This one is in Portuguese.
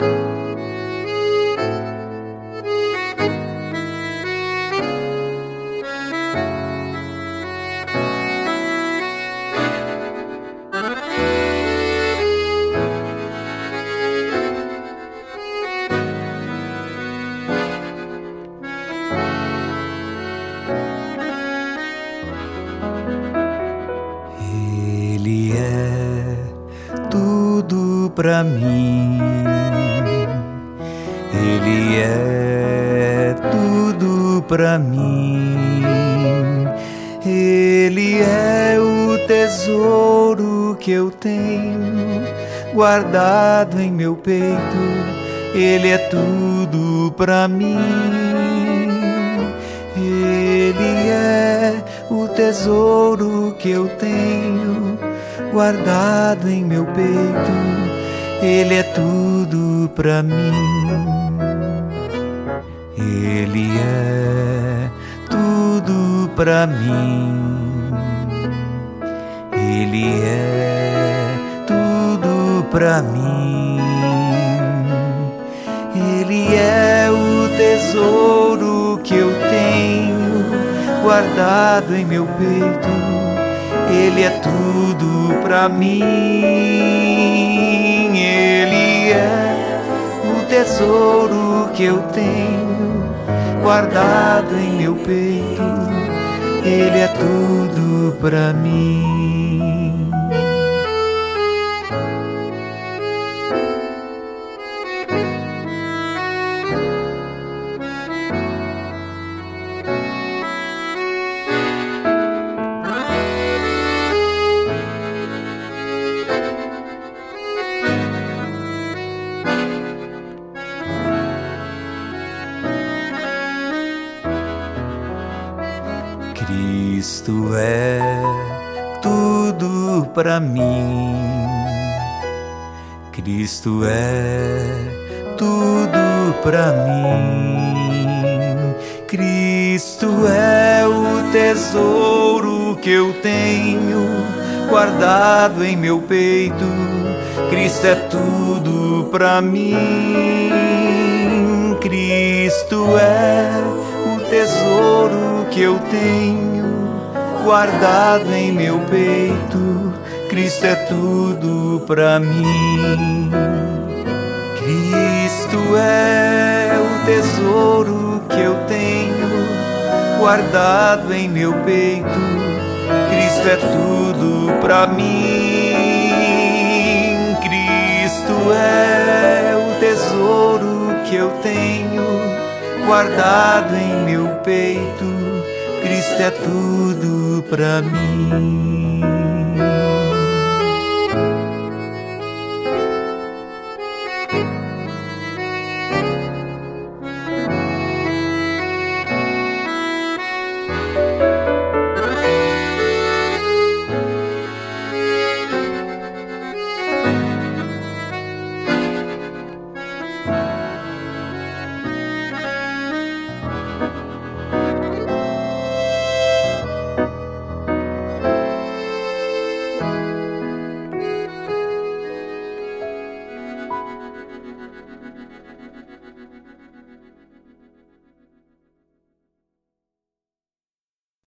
É pra mim. Ele é tudo pra mim. Ele é o tesouro que eu tenho guardado em meu peito. Ele é tudo pra mim. Ele é o tesouro que eu tenho guardado em meu peito. Ele é tudo pra mim. Ele é tudo pra mim. Ele é tudo pra mim. Ele é o tesouro que eu tenho guardado em meu peito. Ele é tudo pra mim. Ele é o tesouro que eu tenho guardado em meu peito. Ele é tudo pra mim. Cristo é tudo pra mim. Cristo é tudo pra mim. Cristo é o tesouro que eu tenho guardado em meu peito. Cristo é tudo pra mim. Cristo é o tesouro que eu tenho guardado em meu peito. Cristo é tudo pra mim. Cristo é o tesouro que eu tenho guardado em meu peito. Cristo é tudo pra mim. Cristo é o tesouro que eu tenho guardado em meu peito. Cristo é tudo pra mim.